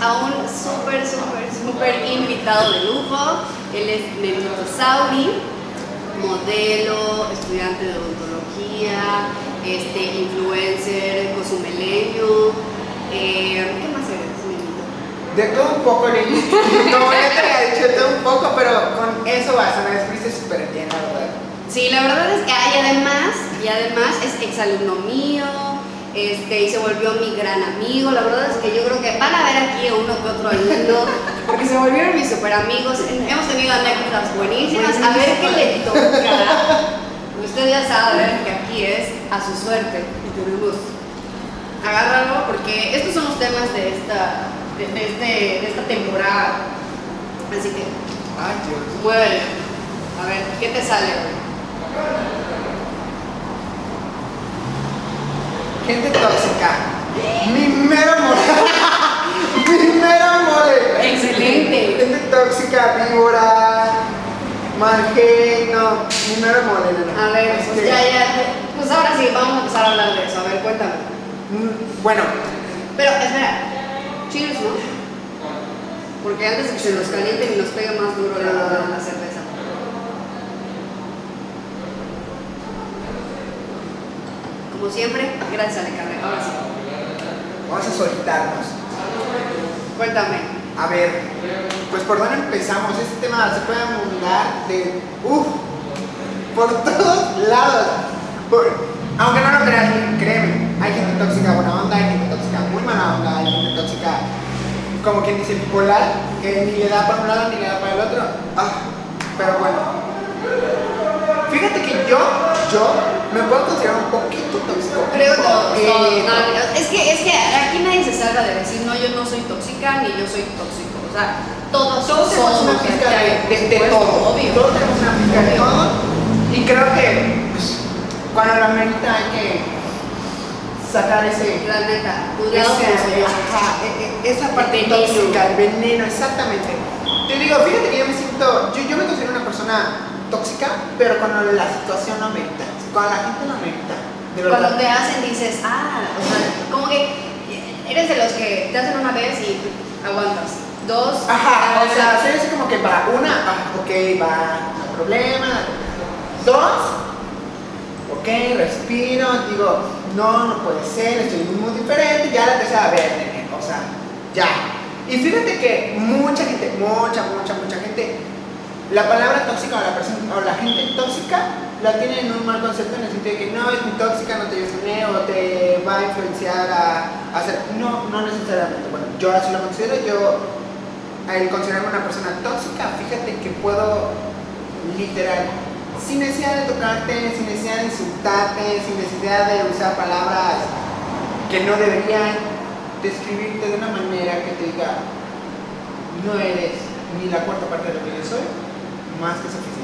a un súper, súper, súper invitado de lujo. Él es Nenito Sauri, modelo, estudiante de odontología, este, influencer, cosumeleño. Eh, ¿Qué más eres, Nenito? De todo un poco, Lili. Como ya te había dicho, de todo un poco, pero con eso vas, me describiste súper bien, la verdad. Sí, la verdad es que hay además, y además es exalumno mío, este, y se volvió mi gran amigo. La verdad es que yo creo que van a ver aquí a uno que otro alumno, porque se volvieron mis super amigos. Hemos tenido anécdotas buenísimas. A ver qué le toca. Usted ya sabe que aquí es a su suerte y tenemos. Agárralo, porque estos son los temas de esta, de, de este, de esta temporada. Así que, Ay, Dios. muévele. A ver, ¿qué te sale hoy? Gente tóxica. Mi mero mole. Mi mero mole. Excelente. Gente tóxica, víbora, mal genio. Mi mero mole, nena. A ver, pues ya, ya. Pues ahora sí, vamos a empezar a hablar de eso. A ver, cuéntame. mm, Bueno, Pero, espera. Cheers, ¿no? Porque antes de que se nos caliente y nos pegue más duro la, la cerveza. Como siempre, gracias. Ahora sí. vamos a soltarnos. Cuéntame. A ver, pues por dónde empezamos. Este tema se puede abundar de. Uff, por todos lados. Por- aunque no lo creas, créeme, hay gente tóxica buena onda, hay gente tóxica muy mala onda, hay gente tóxica, como quien dice, bipolar, que ni le da para un lado ni le da para el otro. Ah, pero bueno. Fíjate que yo, yo, me puedo considerar un poquito tóxico. Creo que Eh, nadie- es que, es que aquí nadie se salga de decir, no, yo no soy tóxica ni yo soy tóxico. O sea, todos, Todos somos una pizca de, de- de todo. Obvio. Todos tenemos una pizca de todo. Y creo que pues, cuando la merita hay que sacar ese. La neta, ese- ajá, e- e- esa parte veneno. tóxica, el veneno, exactamente. Te digo, fíjate que yo me siento. Yo, yo me considero una persona tóxica, pero cuando la situación no merita. Cuando la gente no merita. Cuando te hacen dices, ah, o sea, como que eres de los que te hacen una vez y aguantas. Dos, Ajá, o sea, soy así como que va, una, ah, ok, va, no hay problema. Dos, ok, respiro, digo, no, no puede ser, estoy muy diferente, ya la tercera, a ver, nene, o sea, ya. Y fíjate que mucha gente, mucha, mucha, mucha gente, la palabra tóxica o la persona, o la gente tóxica la tiene en un mal concepto en el sentido de que no es muy tóxica, no te lleves o te va a influenciar a, a hacer, no, no necesariamente, bueno, yo así lo considero, yo al considerarme una persona tóxica, fíjate que puedo literal, sin necesidad de tocarte, sin necesidad de insultarte, sin necesidad de usar palabras que no deberían describirte de una manera que te diga, no eres ni la cuarta parte de lo que yo soy, más que suficiente.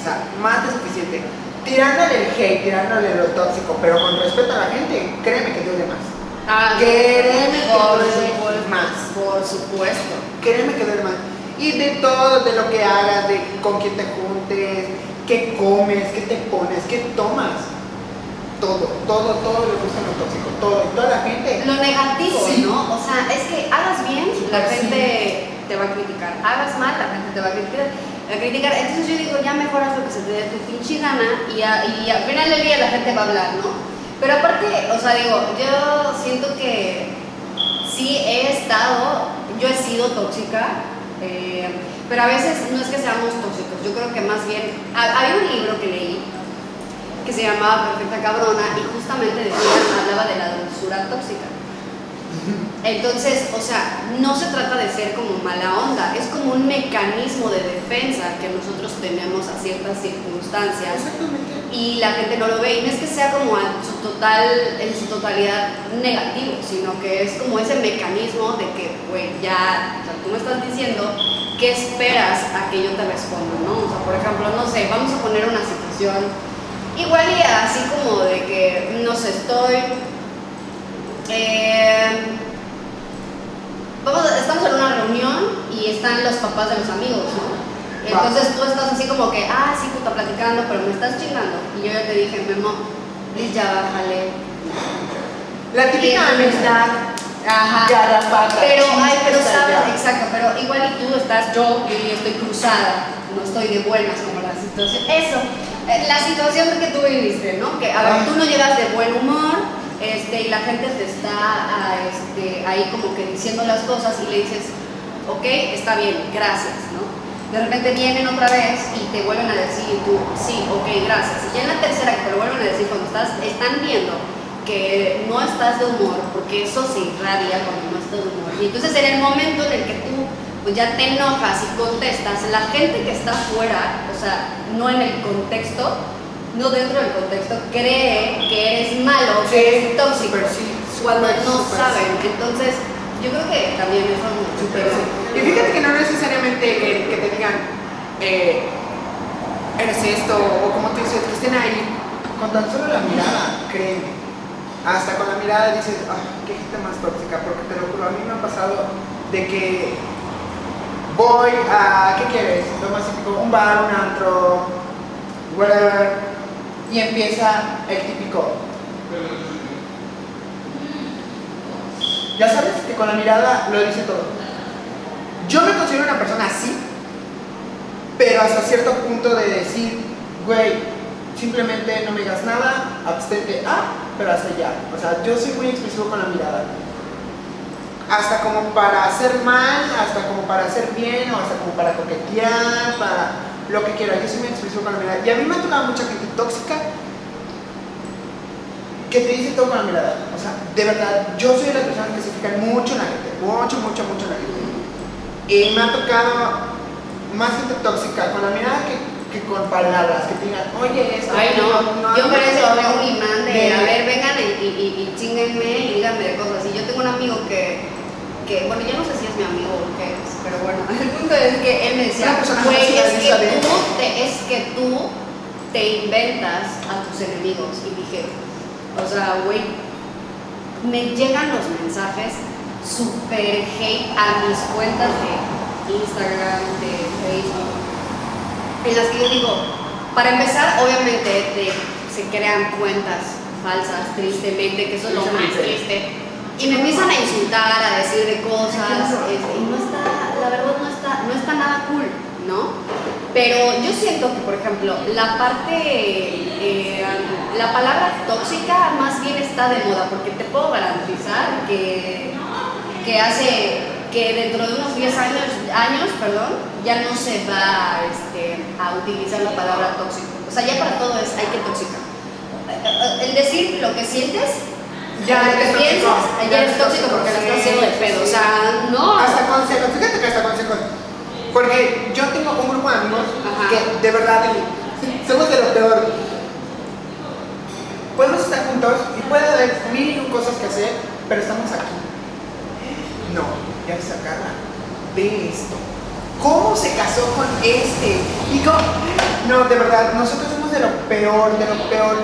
O sea, más que suficiente. Tirándole el hate, tirándole lo tóxico, pero con respeto a la gente, créeme que duele más. ah, Créeme que duele más. Por supuesto. Créeme que duele más. Y de todo, de lo que hagas, de con quién te juntes, qué comes, qué te pones, qué tomas. Todo, todo, todo le gusta lo tóxico, todo. Toda la gente. Lo negativo, Sí. ¿no? O sea, es que hagas bien, la Sí. gente te va a criticar. Hagas mal, la gente te va a criticar. A criticar. Entonces yo digo, ya mejoras lo que se te dé tu pinche gana y, al final del día la gente va a hablar, ¿no? Pero aparte, o sea, digo, yo siento que sí he estado, yo he sido tóxica, eh, pero a veces no es que seamos tóxicos, yo creo que más bien, ha- había un libro que leí que se llamaba Perfecta Cabrona y justamente decía, hablaba de la dulzura tóxica. Entonces, o sea, no se trata de ser como mala onda, es como un mecanismo de defensa que nosotros tenemos a ciertas circunstancias Exactamente. y la gente no lo ve y no es que sea como en su total en su totalidad negativo sino que es como ese mecanismo de que güey ya o sea, tú me estás diciendo qué esperas a que yo te responda no o sea por ejemplo no sé vamos a poner una situación igual y así como de que no sé estoy eh, vamos estamos en una reunión y están los papás de los amigos no entonces tú estás así como que, ah, sí, puta, platicando, pero me estás chingando. Y yo ya te dije, Memo, Liz, ya bájale. La típica Y- amistad Ajá. garrafata. Pero, ay, pero sabes, ya. exacto, pero igual y tú estás, yo, yo estoy cruzada, no estoy de buenas como la situación. Eso, eh, la situación que tú viviste, ¿no? Que a ver, tú no llegas de buen humor, este, y la gente te está ah, este, ahí como que diciendo las cosas y le dices, ok, está bien, gracias, ¿no? De repente vienen otra vez y te vuelven a decir, y tú, sí, ok, gracias. Y ya en la tercera que te vuelven a decir, cuando estás, están viendo que no estás de humor, porque eso se irradia cuando no estás de humor. Y entonces en el momento en el que tú pues ya te enojas y contestas, la gente que está fuera, o sea, no en el contexto, no dentro del contexto, cree que eres malo, que eres tóxico, sí, cuando no saben. sí. Entonces, yo creo que también eso es mucho. Y fíjate que no necesariamente eh, que te digan, eh, eres esto, o como tú dices, que estén ahí. Con tan solo la mirada, créeme. Hasta con la mirada dices, ah, qué gente más tóxica, porque te lo juro, a mí me ha pasado de que voy a, ¿qué quieres? Lo más típico, un bar, un antro, whatever, y empieza el típico. Ya sabes que con la mirada lo dice todo. Yo me considero una persona así, pero hasta cierto punto de decir, güey, simplemente no me digas nada, abstente, ah, pero hasta ya. O sea, yo soy muy expresivo con la mirada. Hasta como para hacer mal, hasta como para hacer bien, o hasta como para coquetear, para lo que quiera. Yo soy muy expresivo con la mirada. Y a mí me ha tocado mucha gente tóxica que te dice todo con la mirada. O sea, de verdad, yo soy de las personas que se fijan mucho en la gente, mucho, mucho, mucho en la gente. Y me ha tocado más gente tóxica con la mirada que, que con palabras, que te digan, oye, eso. Ay, no, yo por eso veo un imán de, a ver, vengan y, y, y, y chinguenme y díganme cosas. Y yo tengo un amigo que, que, bueno, yo no sé si es mi amigo o qué es, pero bueno, el punto es que él me decía, güey, es que, tú te, es que tú te inventas a tus enemigos. Y dije, o sea, güey, me llegan los mensajes super hate a mis cuentas de Instagram, de Facebook, en las que yo digo, para empezar, obviamente te- se crean cuentas falsas, tristemente, que eso es lo más triste, y me empiezan a insultar, a decir de cosas, este, y no está, la verdad no está, no está nada cool, ¿no? Pero yo siento que, por ejemplo, la parte, eh, la palabra tóxica más bien está de moda, porque te puedo garantizar que, que hace, que dentro de unos 10 años, años perdón, ya no se va este, a utilizar la palabra tóxico. O sea, ya para todo es, hay que tóxica. El decir lo que sientes, Ya lo que piensas, ya eres tóxico porque lo estás haciendo de pedo. O sea, no. Hasta consejos, fíjate que hasta consejos. Porque yo tengo un grupo de amigos Ajá. que de verdad somos de lo peor. Podemos estar juntos y puede haber mil y un cosas que hacer, pero estamos aquí. No, ya se sacarla. Ve esto. ¿Cómo se casó con este? Y No, de verdad, nosotros somos de lo peor, de lo peor.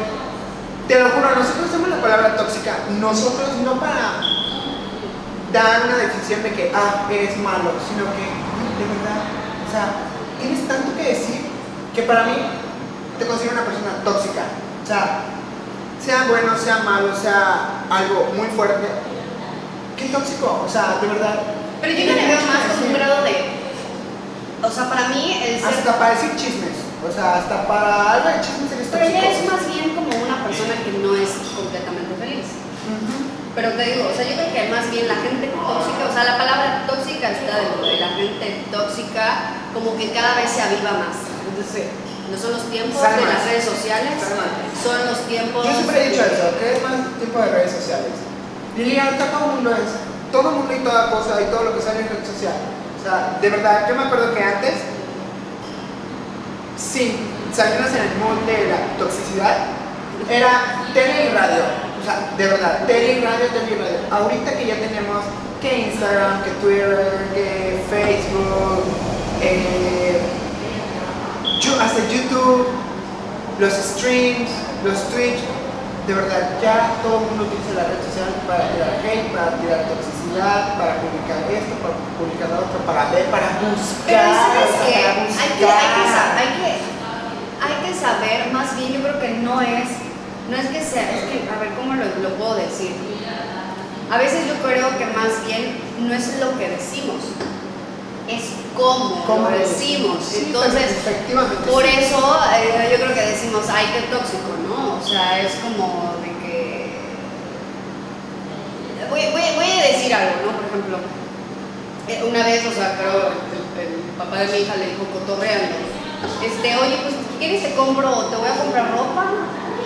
Te lo juro, nosotros usamos la palabra tóxica. Nosotros no para dar una definición de que, ah, eres malo, sino que, de verdad, o sea, tienes tanto que decir que para mí te considero una persona tóxica. O sea, sea bueno, sea malo, sea algo muy fuerte. ¿Qué tóxico? O sea, de verdad. Pero yo me veo más como un grado de. O sea, para mí el ser. Hasta para decir chismes. O sea, hasta para algo de chismes eres Pero tóxico. ella es más bien como persona que no es completamente feliz. Ujú. Pero te digo, o sea, yo creo que más bien la gente tóxica, o sea, la palabra tóxica está de moda y la gente tóxica como que cada vez se aviva más. Entonces, no son los tiempos de las redes sociales, son los tiempos. Yo siempre he dicho de- eso, que es más tiempo de redes sociales. Lili, ahorita todo el mundo es, todo el mundo y toda cosa y todo lo que sale en red social. O sea, de verdad, yo me acuerdo que antes, sí, salirnos en el mood de la toxicidad, era tele y radio. O sea, de verdad, tele y radio, tele y radio. Ahorita que ya tenemos que Instagram, que Twitter, que Facebook, eh, yo- hasta YouTube, los streams, los Twitch, de verdad, ya todo el mundo utiliza la red social para tirar hate, para tirar toxicidad, para publicar esto, para publicar lo otro, para ver, para buscar. Pero ¿sabes o sea, qué? para Hay que, hay, que, buscar. sa- hay, que, hay que saber, más bien yo creo que no es No es que sea, es que, a ver, ¿cómo lo, lo puedo decir? A veces yo creo que más bien no es lo que decimos, es cómo, ¿Cómo lo decimos. Sí, Entonces, por eso eh, yo creo que decimos, ay, qué tóxico, ¿no? O sea, es como de que... Voy, voy- voy a decir algo, ¿no? Por ejemplo, eh, una vez, o sea, creo el, el papá de mi hija le dijo cotorreando, este, oye, pues quieres te compro, te voy a comprar ropa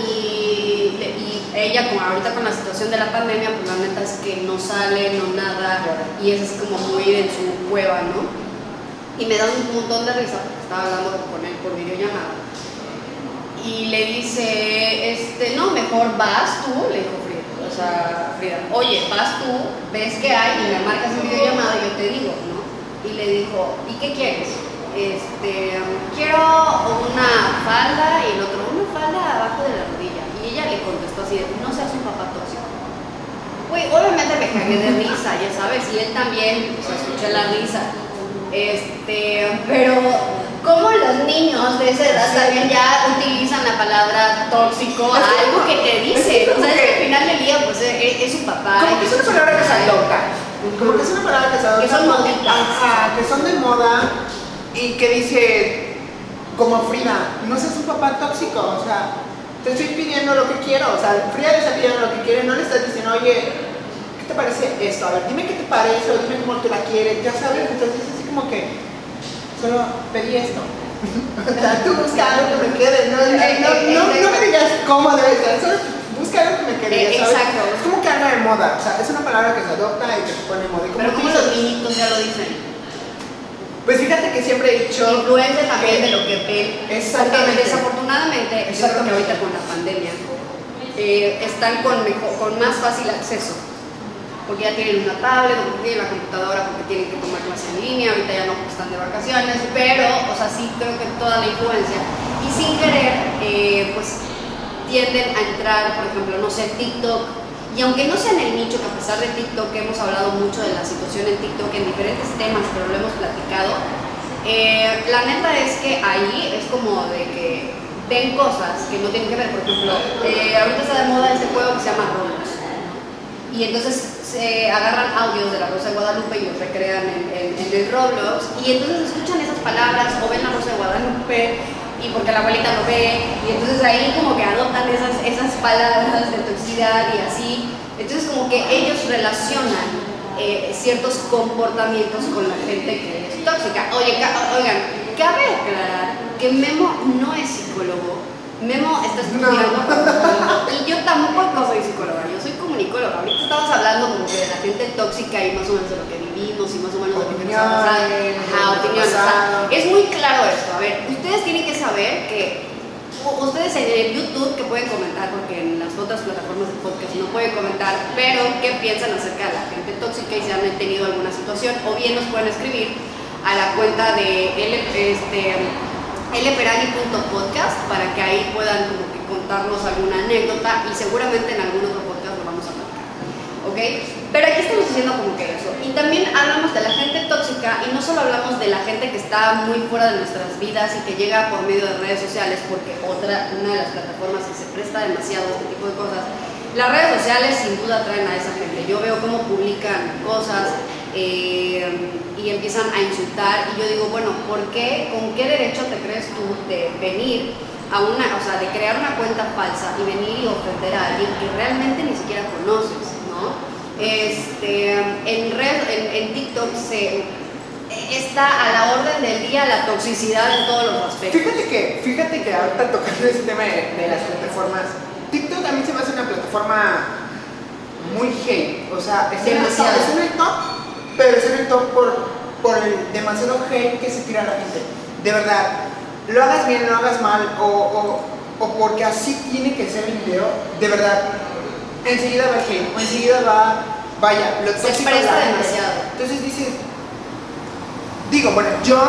y, y ella, como ahorita con la situación de la pandemia, pues la neta es que no sale, no nada, y es así como muy en su cueva, ¿no? Y me da un montón de risa porque estaba hablando con él por videollamada. Y le dice, este, no, mejor vas tú, le dijo Frida. O sea, Frida, oye, vas tú, ves qué hay y me marcas en videollamada y yo te digo, ¿no? Y le dijo, ¿y qué quieres? Este, quiero una falda y el otro, una falda abajo de la. Y ella le contestó así, de, no seas un papá tóxico. Güey, obviamente me cagué de risa, ya sabes, y él también, o sea, escuché la risa. Este, pero ¿cómo los niños de esa edad también ya utilizan la palabra tóxico a algo que te dice? es O como sea, es que- al final del día, pues es, es su papá. Como que es una palabra que se adopta. Como que es una palabra que se adopta. Que son modelos. Ajá, que son de moda y que dice, como Frida, no seas un papá tóxico, o sea, te estoy pidiendo lo que quiero, o sea, Frida le está pidiendo lo que quiere, no le estás diciendo, oye, ¿qué te parece esto? A ver, dime qué te parece, o dime cómo tú la quieres, ya sabes, entonces es así como que, solo pedí esto. o sea, tú busca algo que me quede, no, no, no, no, no me digas cómo debe ser, solo busca algo que me quede, Eh, exacto. Es como que algo de moda, o sea, es una palabra que se adopta y que se pone moda. Pero como los niñitos ya lo dicen. Pues fíjate que siempre he dicho. Influencia también de lo que ven. Exactamente. Desafortunadamente, yo creo que ahorita con la pandemia, eh, están con, mejor- con más fácil acceso. Porque ya tienen una tablet, porque tienen la computadora, porque tienen que tomar clase en línea, ahorita ya no están de vacaciones, pero, o sea, sí creo que toda la influencia. Y sin querer, eh, pues tienden a entrar, por ejemplo, no sé, TikTok. Y aunque no sea en el nicho, que a pesar de TikTok, hemos hablado mucho de la situación en TikTok en diferentes temas, pero lo hemos platicado, eh, la neta es que ahí es como de que ven cosas que no tienen que ver. Por ejemplo, eh, ahorita está de moda este juego que se llama Roblox. Y entonces se agarran audios de la Rosa de Guadalupe y los recrean en, en- en el Roblox. Y entonces escuchan esas palabras o ven la Rosa de Guadalupe y porque la abuelita lo ve. Y entonces ahí como que adoptan esas, esas palabras de toxicidad y así. Entonces como que ellos relacionan eh, ciertos comportamientos con la gente que es tóxica. Oye, oigan, cabe aclarar que Memo no es psicólogo. Memo está estudiando como- y yo tampoco soy psicóloga, yo soy comunicóloga. Ahorita estamos hablando como que de la gente tóxica y más o menos de lo que vivimos y más o menos de lo que nos ha pasado. Ajá, opiniones. o sea, es muy claro esto. A ver, ustedes tienen que saber que ustedes en el YouTube que pueden comentar, porque en las otras plataformas de podcast no pueden comentar, pero qué piensan acerca de la gente tóxica y si han tenido alguna situación, o bien nos pueden escribir a la cuenta de L, este, lperani.podcast para que ahí puedan como contarnos alguna anécdota y seguramente en algún otro podcast lo vamos a platicar. ¿Ok? Pero aquí estamos diciendo como que eso. Y también hablamos de la gente tóxica y no solo hablamos de la gente que está muy fuera de nuestras vidas y que llega por medio de redes sociales, porque otra, una de las plataformas que se presta demasiado a este tipo de cosas, las redes sociales sin duda traen a esa gente. Yo veo cómo publican cosas eh, y empiezan a insultar y yo digo, bueno, ¿por qué? ¿Con qué derecho te crees tú de venir a una, o sea, de crear una cuenta falsa y venir y ofender a alguien que realmente ni siquiera conoces, ¿no? Este, en, red, en, en TikTok se, está a la orden del día la toxicidad en todos los aspectos. Fíjate que, fíjate que ahorita tocando ese tema de, de las plataformas, TikTok a mí se me hace una plataforma muy hate. O sea, es Demasiado. es en el top, pero es top por, por el demasiado hate que se tira a la gente. De verdad, lo hagas bien, lo hagas mal, o, o, o porque así tiene que ser el video, de verdad, enseguida va hate, o enseguida va, vaya, lo Se tóxico gente. demasiado. Entonces dices, digo, bueno, yo,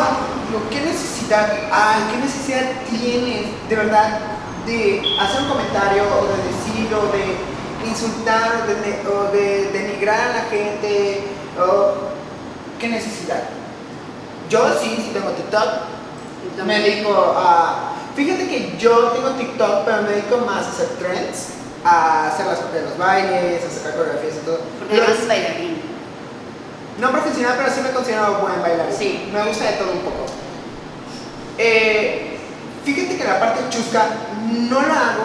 digo, ¿qué necesidad hay? ¿Qué necesidad tienes de verdad de hacer un comentario o de decir o de insultar o de, o de denigrar a la gente? O, ¿Qué necesidad? Yo sí, sí tengo TikTok, me dedico a... Fíjate que yo tengo TikTok, pero me dedico más a hacer trends, a hacer las de los bailes, a sacar coreografías y todo. Porque además es bailarín. No profesional, pero sí me considero buen bailarín. Sí. Me gusta de todo un poco. Eh, fíjate que la parte chusca no la hago,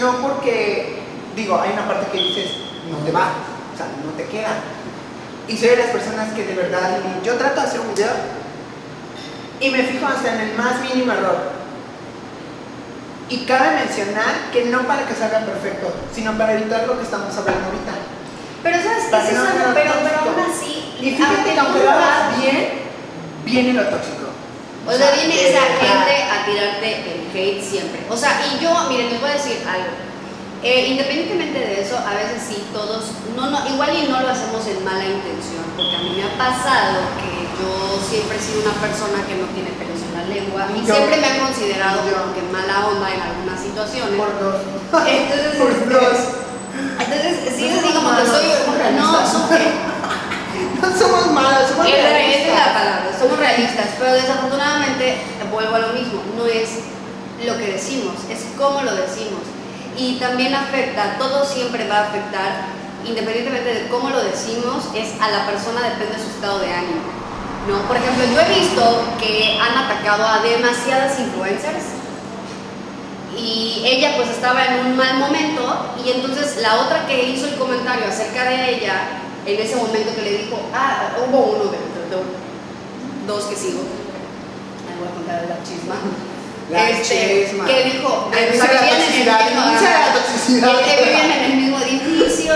no porque, digo, hay una parte que dices, no te va, o sea, no te queda. Y soy de las personas que de verdad, yo trato de hacer un video y me fijo hasta en el más mínimo error. Y cabe mencionar que no para que salga perfecto, sino para evitar lo que estamos hablando ahorita. Pero sabes que eso no sea pero, pero aún así, Y fíjate que aunque lo hagas bien, viene lo tóxico. O sea, viene esa gente a tirarte el hate siempre. O sea, y yo, miren, les voy a decir algo. Eh, independientemente de eso, a veces sí, todos, no, no, igual y no lo hacemos en mala intención, porque a mí me ha pasado que yo siempre he sido una persona que no tiene pelos en la lengua y Yo- siempre me han considerado yo- como que mala onda en algunas situaciones. Por dos. Entonces, Por este, dos. entonces sí No es así somos como que soy, somos no, realistas. soy, No somos malos, somos esa esa es la realistas. palabra, somos realistas, pero desafortunadamente vuelvo a lo mismo, no es lo que decimos, es cómo lo decimos. Y también afecta, todo siempre va a afectar, independientemente de cómo lo decimos, es a la persona, depende de su estado de ánimo. ¿no? Por ejemplo, yo he visto que han atacado a demasiadas influencers y ella pues estaba en un mal momento y entonces la otra que hizo el comentario acerca de ella en ese momento que le dijo, ah, hubo uno de, de- de- dos que sigo, ahí voy a contar la chisma, La Este, que dijo, el que vivían en el mismo edificio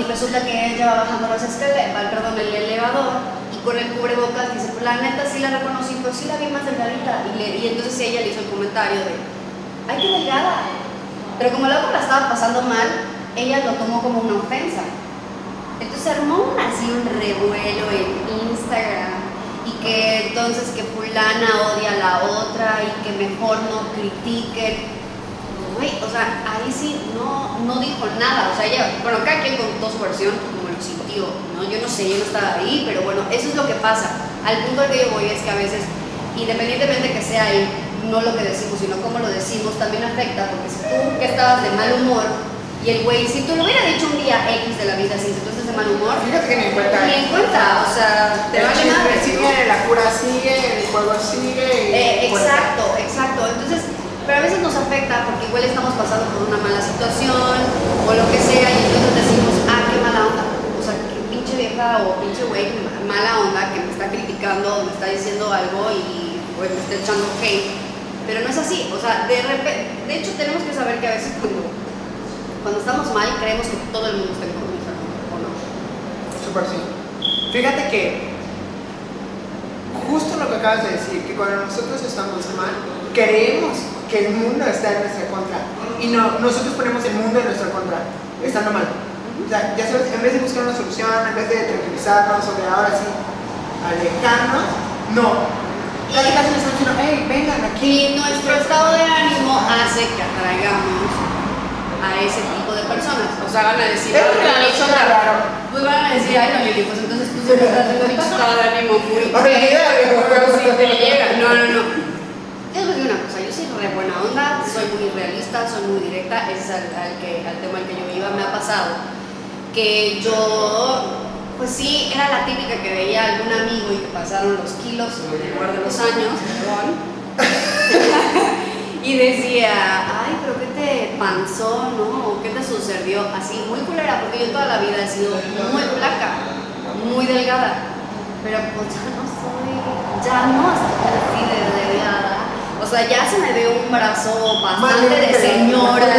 y resulta que ella va bajando las escaleras, perdón, el elevador y con el cubrebocas dice, pues la neta sí la reconocí, pero sí la vi más delgadita. Y, le- y entonces ella le hizo el comentario de, ay, qué delgada. Pero como la otra la estaba pasando mal, ella lo tomó como una ofensa. Entonces armó así un revuelo en Instagram y que entonces que fulana odia a la otra y que mejor no critiquen. Güey, o sea, ahí sí no, no dijo nada. O sea, ella, bueno, cada quien contó su versión como lo sintió, ¿no? Yo no sé, yo no estaba ahí, pero bueno, eso es lo que pasa. Al punto al que yo voy es que a veces, independientemente que sea el, no lo que decimos, sino cómo lo decimos, también afecta, porque si tú que estabas de mal humor y el güey, si tú lo hubiera dicho un día X de la vida, si tú estás de mal humor, Fíjate que ni en cuenta. ni en cuenta, o sea, te chisme madre, ¿no? sigue, la cura sigue, el juego sigue. Eh, cuenta. exacto, exacto. Entonces, pero a veces nos afecta porque igual estamos pasando por una mala situación o lo que sea y entonces decimos, ah, qué mala onda. O sea, qué pinche vieja o pinche güey, mala onda que me está criticando, me está diciendo algo y pues, me está echando hate. Pero no es así. O sea, de repente, de hecho tenemos que saber que a veces cuando, cuando estamos mal creemos que todo el mundo está en contra ¿o no? Súper sí. Fíjate que justo lo que acabas de decir, que cuando nosotros estamos mal, creemos que el mundo está en nuestra contra. Y no, nosotros ponemos el mundo en nuestra contra, estando mal. O sea, ya sabes, en vez de buscar una solución, en vez de tranquilizarnos o de ahora sí alejarnos, no. Casi le estamos diciendo, hey, vengan aquí. Y nuestro estado de ánimo hace que atraigamos a ese tipo de personas. O sea, van a decir, Es "Ay, raro, Lili, suena otra". raro. Pues van a decir, ay, no, Lili, pues entonces tú siempre estás en un estado de ánimo muy. No, no, no. Yo les una cosa, yo soy re buena onda, soy muy realista, soy muy directa, ese es al, al que, al tema al que yo iba, me ha pasado. Que yo, pues sí, era la típica que veía a algún amigo y que pasaron los kilos en lugar de los años, perdón. y decía, ay, pero ¿qué te panzó, no? ¿O qué te sucedió? Así, muy culera, porque yo toda la vida he sido muy flaca, muy delgada. Pero pues ya no soy, ya no estoy así de delgada. O sea, ya se me ve un brazo bastante de señora.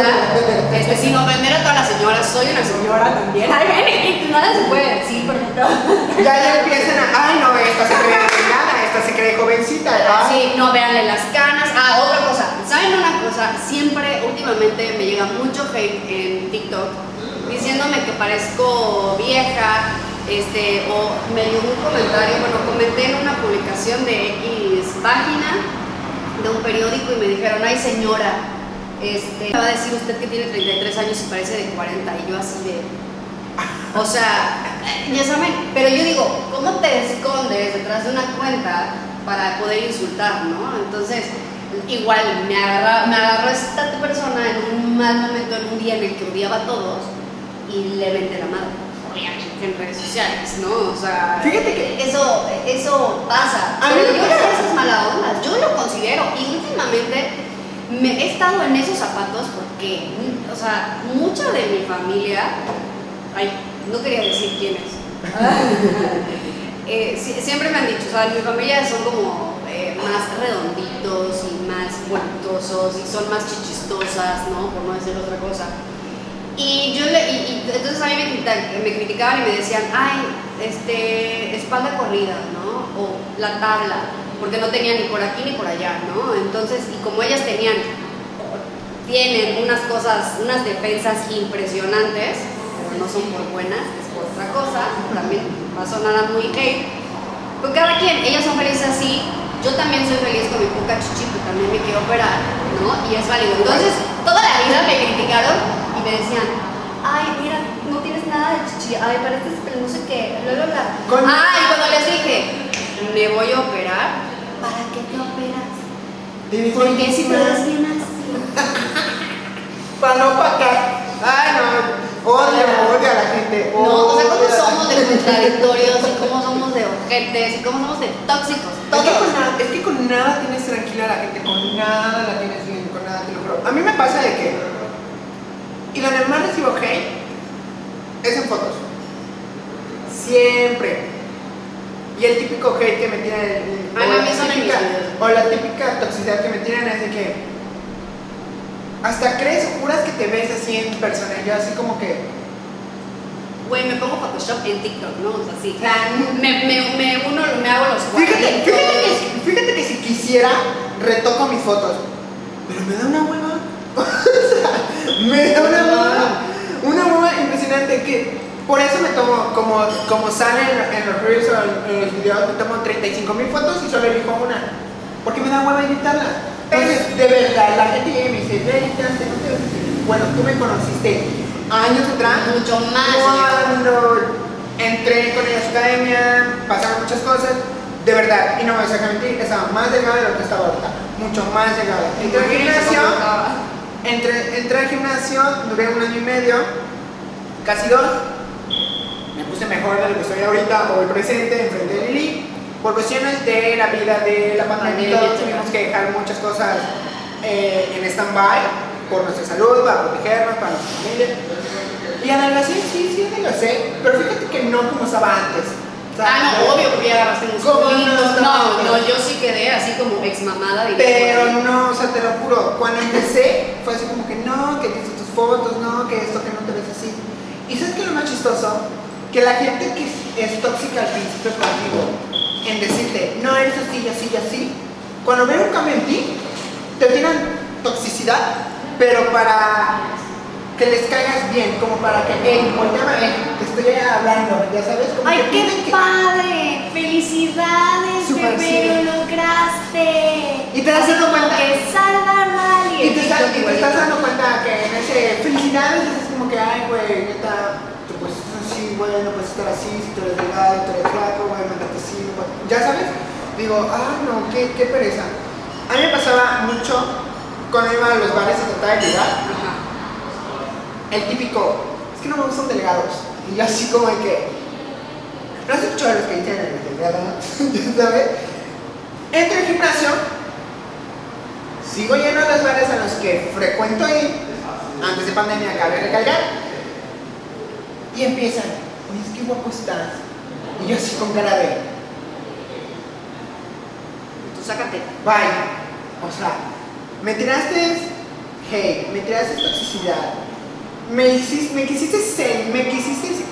Este, sin ofender a todas las señoras, soy una señora también. Ay, nada se puede decir, por ejemplo. Ya, ya empiezan a, ay no, esta se cree delgada, esta se cree jovencita. ay. Sí, no, véanle las canas. Ah, otra cosa. ¿Saben una cosa? Siempre, últimamente, me llega mucho hate en TikTok diciéndome que parezco vieja, este, o me dio un comentario, bueno, comenté en una publicación de X página de un periódico y me dijeron, ay señora, este, me va a decir usted que tiene 33 años y parece de 40 y yo así de... O sea, ya saben, pero yo digo, ¿cómo te escondes detrás de una cuenta para poder insultar, ¿no? Entonces, igual me, agarra, me agarró esta persona en un mal momento, en un día en el que odiaba a todos y le vente la madre, obviamente, en redes sociales, ¿no? O sea, Fíjate que- eso, eso pasa. A mí Pero me yo eso es mala onda, yo lo considero y últimamente me he estado en esos zapatos porque, o sea, mucha de mi familia, ay, no quería decir quiénes, eh, si- siempre me han dicho, o sea, mi familia son como eh, más redonditos y más voluptuosos y son más chistosas, ¿no? Por no decir otra cosa. Y yo le, y, y entonces a mí me, crita- me criticaban y me decían, ay, este, espalda corrida, ¿no? O la tabla, porque no tenía ni por aquí ni por allá, ¿no? Entonces, y como ellas tenían, tienen unas cosas, unas defensas impresionantes, pero no son por buenas, es por otra cosa, también va a sonar muy hate, pues cada quien, ellas son felices así, yo también soy feliz con mi poca chichi, pero también me quiero operar, ¿no? Y es válido. Entonces, toda la vida me criticaron y me decían, ay, mira, no tienes nada de chichi, ay, pareces pero no sé qué, bla, bla, Ay, cuando les dije, me voy a operar, ¿para qué te operas? Porque si te ves bien así. Para no pagar. Ay, no. Odio, odio a la gente. No, o sea, cómo somos de contradictorios y cómo somos de ojetes y cómo somos de tóxicos. Es que, Todos. con nada, es que con nada tienes tranquila a la gente, con nada la tienes bien, con nada te lo juro. A mí me pasa de que. Y donde más recibo hate es en fotos. Siempre. Y el típico hate que me tiran. Ay, o la típica-. O la típica toxicidad que me tiran es de que. Hasta crees, juras que te ves así en persona. Yo así como que. Güey, me pongo Photoshop en TikTok, ¿no? O sea, sí. Me, me, me uno, me hago los Fíjate, fíjate, que, fíjate que si quisiera, retoco mis fotos. Pero me da una hueva. O sea, me da una hueva. Una hueva impresionante que por eso me tomo, como, como sale en, en los reels o en, en los videos, me tomo 35 mil fotos y solo elijo una. Porque me da hueva editarla. Entonces, de verdad, la gente llega y me dice, ve, editaste, no te ves así". Bueno, tú me conociste años atrás. Mucho más. Cuando entré con ella a su academia, pasaron muchas cosas. De verdad, y no me voy a mentir, estaba más delgada de lo que estaba ahorita. Mucho más delgada. Entré al gimnasio, entré, entré al gimnasio, duré un año y medio, casi dos. Me puse mejor de lo que estoy ahorita, o el presente, enfrente de Lili. Por cuestiones de la vida, de la pandemia, y todo, Pandemia, tuvimos que dejar muchas cosas eh, en stand-by por nuestra salud, para protegernos, para nuestra familia. Y adelgacé, sí, sí adelgacé, pero fíjate que no como estaba antes. Ah, no, obvio, porque ya agarraste ¿Cómo no? No, no, yo sí quedé así como ex mamada. Pero no, o sea, te lo juro, cuando empecé fue así como que no, que tienes tus fotos, no, que esto, que no te ves así. ¿Y sabes qué es lo más chistoso? Que la gente que es tóxica al principio contigo, en decirte, no eres así, así, así, cuando ven un cambio en ti, te tiran toxicidad, pero para que les caigas bien, como para que, hey, volteame te estoy hablando, ya sabes, como ¡Ay, que qué que- padre! ¡Felicidades, Súper, bebé! sí. ¡Lo lograste! Y te das Así dando cuenta. que salva a Y te, estás, y te estás dando cuenta que en ese felicidades es como que, ay, güey, neta, pues sí, güey, no puedes estar así, si tú eres delgado, tú eres flaco, mandarte así, no puedes- ya sabes, digo, ah, no, qué, qué pereza. A mí me pasaba mucho cuando iba a los bares a tratar de Ajá. el típico, es que no me gustan delgados. Y yo así como de que, no has escuchado los que dicen el delgado, ya sabes. Entro al gimnasio, sigo yendo a los bares a los que frecuento ir, antes de pandemia, cabe recalcar, y empiezan, es que guapo estás. Y yo así con cara de, sácate. Vaya, o sea, me tiraste hate, me tiraste toxicidad, me, hiciste, me quisiste ser, me quisiste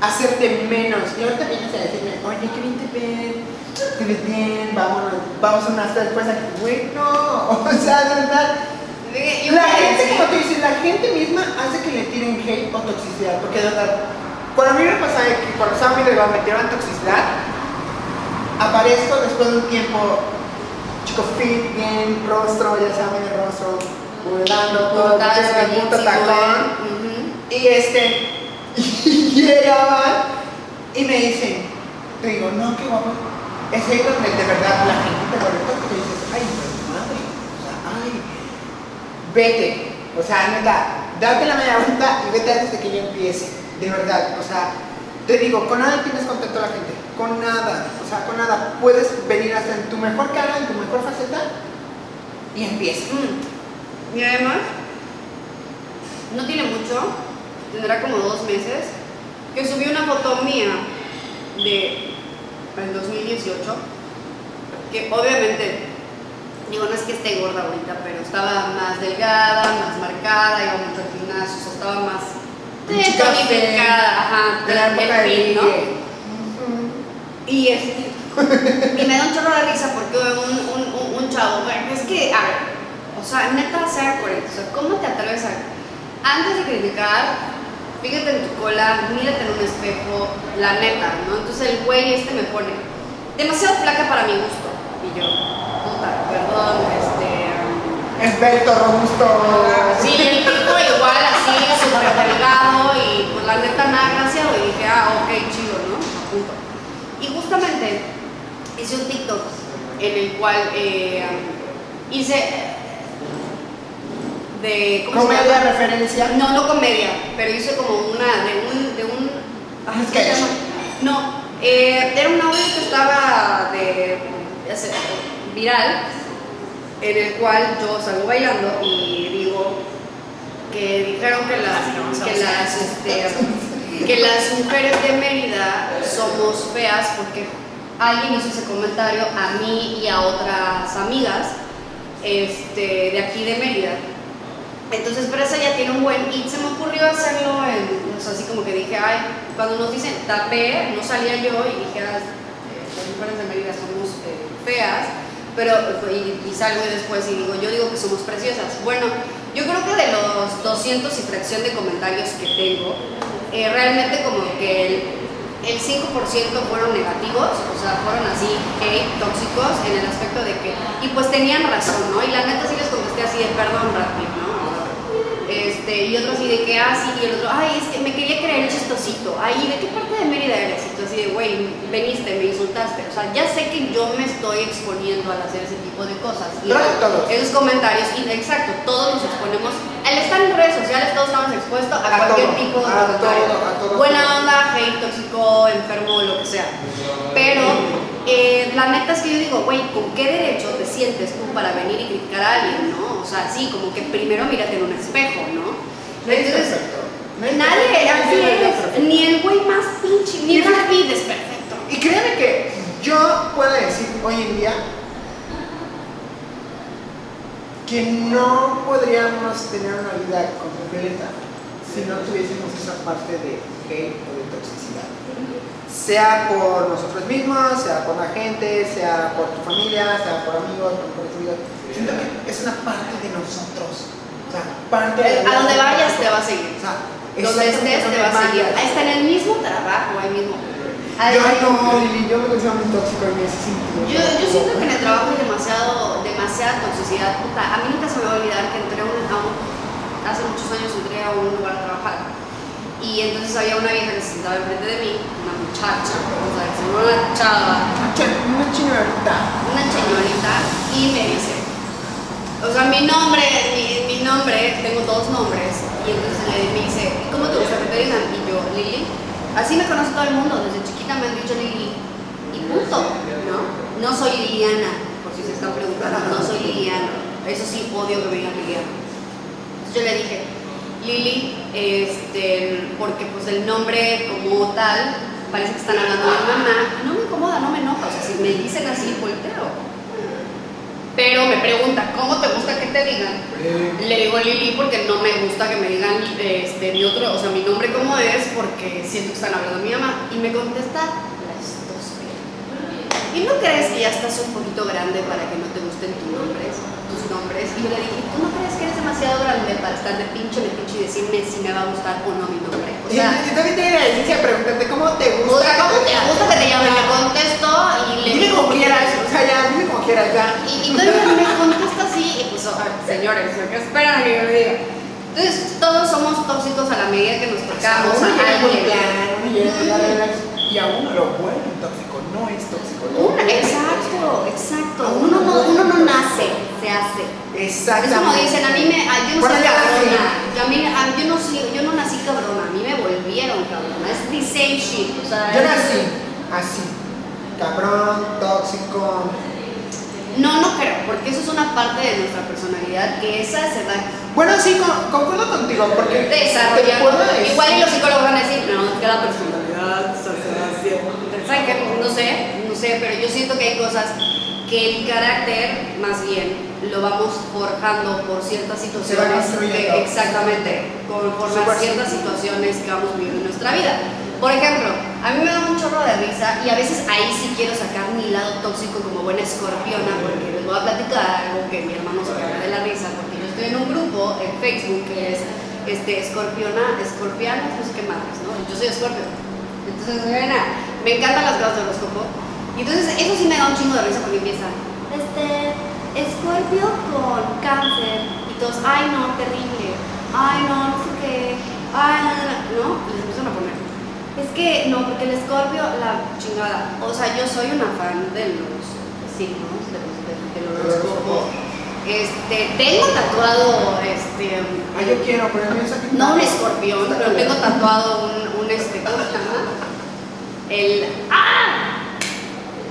hacerte menos. Y ahorita vienes a decirme, oye, qué bien te ves, te ves bien, vámonos, vamos a una hasta después aquí. Güey, no, o sea, de verdad. La gente, como tú dices, la gente misma hace que le tiren hate o toxicidad, porque de verdad, cuando a mí me pasaba que cuando estaba muy delgado me tiraban toxicidad, aparezco después de un tiempo, chico fit, bien, rostro, ya saben, el rostro, modelando, todo, el punto tacón, ¿eh? y este, y llegaban y me dicen, te digo, no, qué guapo, es ahí donde de verdad la gente te conecta porque dices, ay, madre, o sea, ay, vete, o sea, neta, date la media vuelta y vete antes de que yo empiece, de verdad, o sea, te digo, con nada tienes contacto a la gente, con nada, o sea, con nada, puedes venir hasta en tu mejor cara, en tu mejor faceta y empieza. Mm. Y además, no tiene mucho, tendrá como dos meses, que subí una foto mía de el 2018, que obviamente, digo, no es que esté gorda ahorita, pero estaba más delgada, más marcada, iba mucho al gimnasio, o sea, estaba más tonificada, ajá, de la época fin, ¿no? Y, y me da un chorro de risa porque un, un, un, un chavo, bueno, es que, a ver, o sea, neta, sea coherente, o sea, ¿cómo te atreves a, antes de criticar, fíjate en tu cola, mírate en un espejo, la neta, ¿no? Entonces el güey este me pone, demasiado flaca para mi gusto, y yo, puta, perdón, este... Esbelto, robusto. Sí, el tipo igual así, súper delgado y pues la neta nada graciado y dije, ah, ok, chido, ¿no? Punto. Y justamente hice un TikTok en el cual eh, hice de... ¿cómo se Comedia, llama? referencia. No, no comedia, pero hice como una, de un... De un Ah, ¿cómo se sketch. llama? No, eh, era un audio que estaba de, viral, en el cual yo salgo bailando y digo que dijeron que las, que las, este, que las mujeres de Mérida somos feas porque alguien hizo ese comentario a mí y a otras amigas este, de aquí de Mérida. Entonces, pero esa ya tiene un buen. Y se me ocurrió hacerlo en. O sea, así como que dije, ay, cuando nos dicen tapé, no salía yo y dije, ah, eh, las mujeres de Mérida somos eh, feas, pero. Y, y salgo después y digo, yo digo que somos preciosas. Bueno, yo creo que de los 200 y fracción de comentarios que tengo, eh, realmente como que el, el 5% fueron negativos, o sea, fueron así, hate, tóxicos, en el aspecto de que, y pues tenían razón, ¿no? Y la neta sí les contesté así de, perdón, ¿no? Este, y otro así de que, ah, sí, y el otro, ay, es que me quería creer chistosito, ay, ¿de qué parte de Mérida eres? Y tú así de, güey, veniste, me insultaste, o sea, ya sé que yo me estoy exponiendo al hacer ese tipo de cosas. Y todos. esos comentarios, y, exacto, todos nos exponemos, al estar en redes sociales todos estamos expuestos a, A cualquier todo, tipo de a comentario. todo, a todo. Buena onda, hate, tóxico, enfermo, lo que sea. Pero eh, la neta es que yo digo, güey, ¿con qué derecho te sientes tú para venir y criticar a alguien, sea, sí, como que primero mírate en un espejo, ¿no? Entonces. Nadie es nadie, así es ni el güey más pinche, ni Pitt es perfecto. Y créeme que yo puedo decir hoy en día que no podríamos tener una vida completa si no tuviésemos esa parte de hate o de toxicidad. Sea por nosotros mismos, sea por la gente, sea por tu familia, sea por amigos, por conocidos. Siento que es una parte de nosotros. O sea, parte de A donde vayas te va a seguir. O sea, Donde estés te va a seguir. Hasta en el mismo trabajo, ahí mismo. Yo no, Lili, yo me considero muy tóxico en ese sentido. Yo, yo siento que en el trabajo hay demasiado, demasiada toxicidad. Puta, a mí nunca se me va a olvidar que entré a un, a un- hace muchos años entré a un lugar a trabajar. Y entonces había una vieja que se sentaba enfrente de mí, una muchacha, vamos a decir, no una chava, Una señorita. una señorita, y me dice, o sea, mi nombre, mi, mi nombre, tengo dos nombres, y entonces me dice, "¿Y ¿cómo te gusta que te digan? Y yo, Lili. Así me conoce todo el mundo, desde chiquita me han dicho Lili, y punto, ¿no? No soy Liliana, por si se están preguntando, no soy Liliana, eso sí, odio que me digan Liliana. Entonces yo le dije, Lili, este, porque pues el nombre como tal, parece que están hablando de mi mamá, no me incomoda, no me enoja, o sea, si me dicen así, volteo. Pero me pregunta, ¿cómo te gusta que te digan? Le digo Lili porque no me gusta que me digan este, mi otro, o sea, mi nombre como es, porque siento que están hablando de mi mamá. Y me contesta la estúpida. ¿Y no crees que ya estás un poquito grande para que no te gusten tus nombres? Tus nombres? Y yo le dije, ¿tú no crees que eres demasiado grande para estar de pinche de pinche y decirme si me va a gustar o no mi nombre? O sea, yo también tengo la decencia de preguntarte cómo te gusta. o sea, ¿cómo te gusta que te llamen? Le contesto y le Dime como quieras, o sea, ya, dime como quieras, ya. Y, y todavía me contesta así, y pues, a ver, señores, ¿qué esperan que yo le diga? Entonces, todos somos tóxicos a la medida que nos tocamos a alguien. y a uno lo no es Una- exacto, exacto. Uno no, uno no nace, se hace. Es Exactamente. como dicen, a mí me, a- yo no soy cabrona. Yo, a mí, a- yo, no soy, yo no nací cabrona, a mí me volvieron cabrona. Es the same shit. O sea, Yo es- nací así. Cabrón, tóxico. No, no creo, porque eso es una parte de nuestra personalidad que esa se va Bueno, sí, con- concuerdo contigo, porque desarrollando. Igual y los psicólogos van a decir, no, es que la personalidad se hace ¿Saben qué? No sé, no sé, pero yo siento que hay cosas que el carácter, más bien, lo vamos forjando por ciertas situaciones. que- exactamente, a Súper ciertas situaciones que vamos viviendo en nuestra vida. Por ejemplo, a mí me da un chorro de risa y a veces ahí sí quiero sacar mi lado tóxico como buena escorpiona porque les voy a platicar algo que mi hermano se caga de la risa porque yo estoy en un grupo en Facebook que es este, escorpiona, escorpianos, no sé qué madres, ¿no? Yo soy escorpio. Entonces, bueno, me encantan las cosas de horóscopo. Y entonces eso sí me da un chingo de risa porque empieza, este, escorpio con cáncer. Y todos, ay no, terrible. Ay no, no sé qué. Ay, no, no, no. ¿no? Les empiezan a poner. Es que no, porque el escorpio, la chingada. O sea, yo soy una fan de los signos, de los, de, de los horóscopos. Este, tengo tatuado, este, Ah, yo quiero, pero me saqué no un escorpión, pero tengo tatuado un, un este, ¿cómo se llama? El, ¡ah!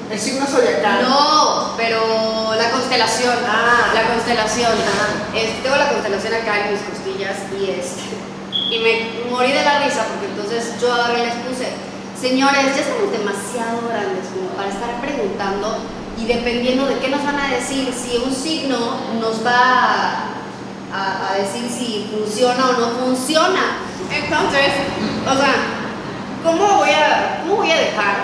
El signo zodiacal. No, pero la constelación. Ah. La constelación. Ajá. Este, tengo la constelación acá en mis costillas y este. Y me morí de la risa porque entonces yo y les puse, señores, ya estamos demasiado grandes como para estar preguntando y dependiendo de qué nos van a decir, si un signo nos va a, a decir si funciona o no funciona. Entonces, o sea, ¿cómo voy a, cómo voy a dejar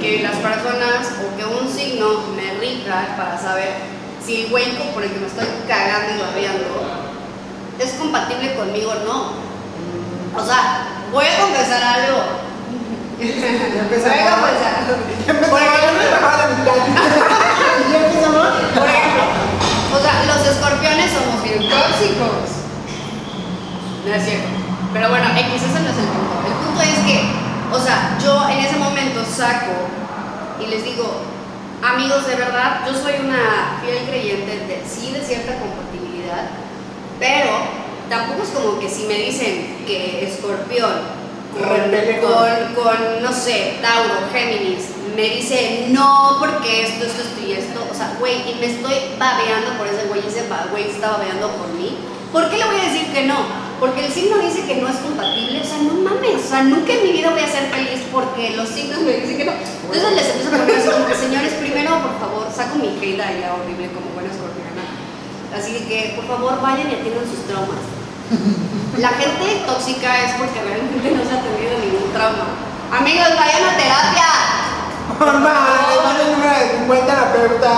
que las personas o que un signo me rija para saber si el güey por el que me estoy cagando y babeando es compatible conmigo o no? O sea, voy a confesar algo. Voy a confesar. Por ejemplo, por o sea, los escorpiones somos bien tóxicos. No es cierto. Pero bueno, X, ese no es el punto. El punto es que, o sea, yo en ese momento saco y les digo, amigos, de verdad, yo soy una fiel creyente de sí de cierta compatibilidad, pero tampoco es como que si me dicen que escorpión con, con- no sé, Tauro, Géminis, me dice no porque esto, esto, esto y esto, o sea, güey, y me estoy babeando por ese güey, y ese güey está babeando por mí, ¿por qué le voy a decir que no? Porque el signo dice que no es compatible, o sea, no mames, o sea, nunca en mi vida voy a ser feliz porque los signos me dicen que no. Entonces les empiezo a poner así como que, señores, primero, por favor, saco mi hate ya horrible como buena escorpiana. Así que, por favor, vayan y atiendan sus traumas. La gente tóxica es porque realmente no se ha tenido ningún trauma. Amigos, vayan a terapia. Normal, le dan el número de 50 a la pregunta.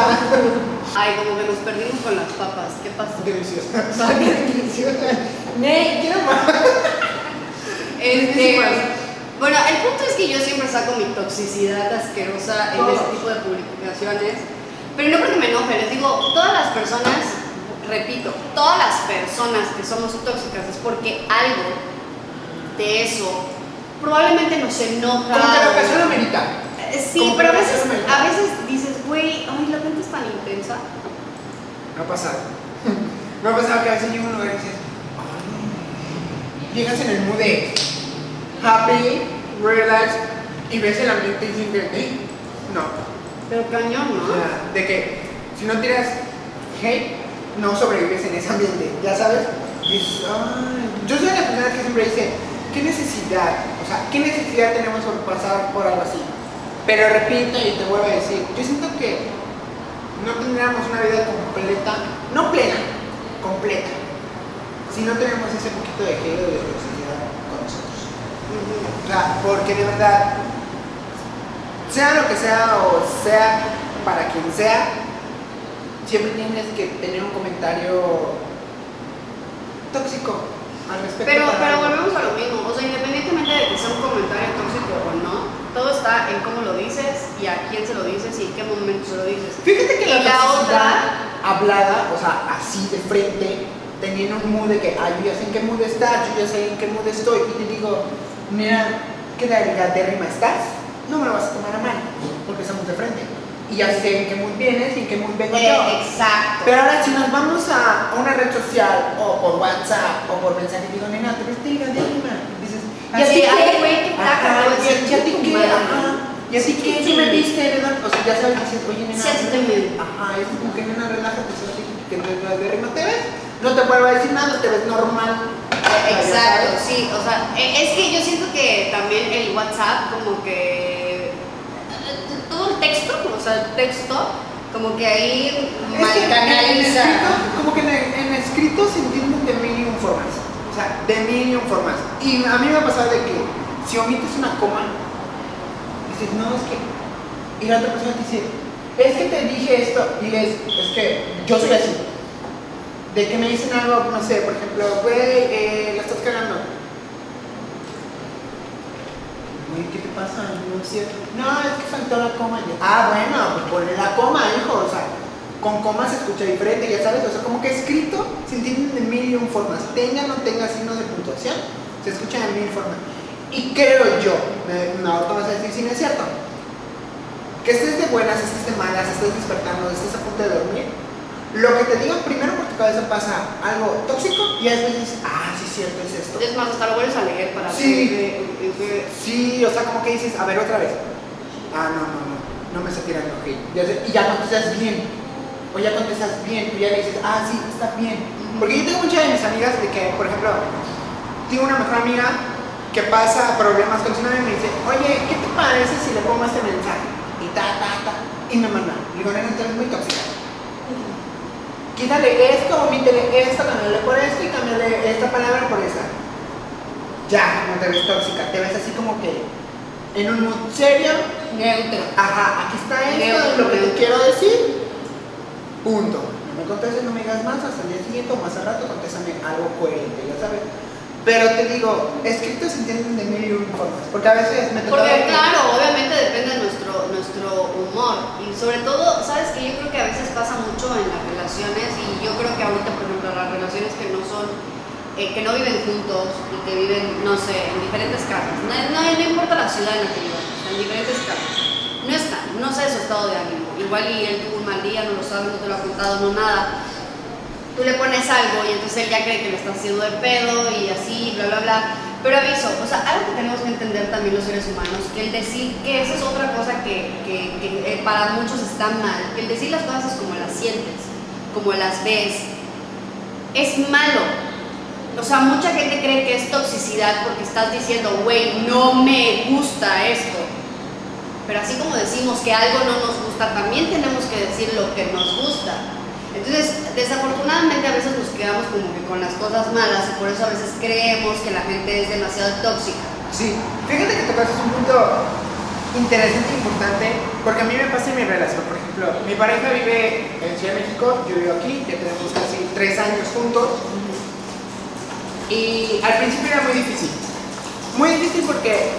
Ay, como que nos perdimos con las papas. ¿Qué pasó? Delicioso. Ay, qué delicioso. Ne, quiero más. Este, bueno, el punto es que yo siempre saco mi toxicidad asquerosa en este tipo de publicaciones, pero no porque me enoje, les digo, todas las personas, repito, todas las personas que somos tóxicas es porque algo de eso probablemente nos enoja. Como que la ocasión amerita. Eh, Sí, como pero a veces, a veces dices, güey, ay, la gente es tan intensa. Me ha pasado. Me ha pasado que a veces llego a un lugar y dices, "Ay". Llegas en el mood de happy, relax, y ves el ambiente y dices, "Eh, no. Pero cañón, O ¿no? sea, de que si no tiras hate, no sobrevives en ese ambiente, ya sabes. Dices, "Ay". Yo soy la persona que siempre dice, ¿qué necesidad? O sea, ¿qué necesidad tenemos por pasar por algo así? Pero repito y te vuelvo a decir, yo siento que no tendríamos una vida completa, no plena, completa, si no tenemos ese poquito de o de toxicidad con nosotros. O sea, porque de verdad, sea lo que sea o sea para quien sea, siempre tienes que tener un comentario tóxico al respecto. Pero, pero volvemos a lo mismo, o sea, independientemente de que sea un comentario tóxico o no, todo está en cómo lo dices y a quién se lo dices y en qué momento se lo dices. Fíjate que la, la otra- hablada, o sea, así de frente, teniendo un mood de que, ay, yo ya sé en qué mood estás, yo ya sé en qué mood estoy, y te digo, mira, qué delgadérrima estás, no me lo vas a tomar a mal. porque estamos de frente. Y ya sé en qué mood vienes y en qué mood vengo Eh, yo. exacto. Pero ahora si nos vamos a una red social o por WhatsApp o por mensaje, digo, nena, te ves diga, dime. Dices, ¿y Así, güey, qué taca, Ajá, güey, ¿y a- sí, ¿y a ti tu qué? madre. Ajá. ¿Y así sí, ¿Tú me viste? nena? O sea, ya sabes, dices, oye, nena. Sí, así también. Ajá, es como que nena, relájate, que te de rima te ves, no te vuelvo a decir nada, te ves normal. Exacto, sí, o sea, e- es que yo siento que también el WhatsApp como que todo el texto, o sea, el texto como que ahí Es que en, en canaliza. escrito, como que en, en escrito se entienden de mil y un formas. O sea, de mil y un formas. Y a mí me ha pasado de que si omites una coma, dices, no, es que. Y la otra persona te dice, es que te dije esto. Y es, es que yo soy así. De que me dicen algo, no sé, por ejemplo, güey, eh, la estás cagando. Güey, ¿qué te pasa? No es cierto. No, es que faltó la coma. Ah, bueno, pues ponle la coma, hijo. O sea, con coma se escucha diferente, ya sabes. O sea, como que escrito se entienden de mil y un formas. Tenga o no tenga signos de puntuación, se escucha de mil formas. Y creo yo, me, no, ahorita vas a decir si no es cierto, que estés de buenas, estés de malas, estés despertando, estés a punto de dormir, lo que te digan primero por tu cabeza pasa algo tóxico y a veces dices, ah, sí, cierto, es esto. Es más, hasta lo vuelves a leer para Sí. que- que- Sí, o sea, como que dices, a ver, otra vez. Ah, no, no, no, no me está tirando sé- Y ya contestas bien. O ya contestas bien, tú ya le dices, ah, sí, está bien. Porque yo tengo muchas de mis amigas de que, por ejemplo, tengo una mejor amiga que pasa problemas con su novio y me dice, oye, ¿qué te parece si le pongo este mensaje? Y ta, ta, ta. Y me manda. Le digo, tú eres muy tóxica. Quítale esto, omítele esto, cámbiale por esto y cámbiale esta palabra por esta. Ya, no te ves tóxica, te ves así como que en un mood serio. Neutro. Ajá, aquí está esto, Neutro, lo que te quiero decir. Punto. No me contestes, no me digas más, hasta el día siguiente o más al rato contéstame algo coherente, ya sabes. Pero te digo, escritos se entienden de mil y un formas. Porque a veces me. Porque claro, obviamente depende de nuestro, nuestro humor. Y sobre todo, sabes que yo creo que a veces pasa mucho en las relaciones y yo creo que ahorita, por ejemplo, las relaciones que no son, eh, que no viven juntos y que viven, no sé, en diferentes casas. No, no, no importa la ciudad en la que vivan, en diferentes casas. No están, no sé su estado de ánimo. Igual y él tuvo un mal día, no lo sabe, no te lo ha contado, no nada tú le pones algo y entonces él ya cree que lo está haciendo de pedo y así, bla, bla, bla. Pero aviso, o sea, algo que tenemos que entender también los seres humanos, que el decir que esa es otra cosa que, que- que, eh, para muchos está mal, que el decir las cosas como las sientes, como las ves, es malo. O sea, mucha gente cree que es toxicidad porque estás diciendo, güey, no me gusta esto. Pero así como decimos que algo no nos gusta, también tenemos que decir lo que nos gusta. Entonces, desafortunadamente a veces nos quedamos como que con las cosas malas y por eso a veces creemos que la gente es demasiado tóxica. Sí, fíjate que tocaste un punto interesante e importante, porque a mí me pasa en mi relación. Por ejemplo, mi pareja vive en Ciudad de México, yo vivo aquí, ya tenemos casi tres años juntos. Y al principio era muy difícil. Muy difícil porque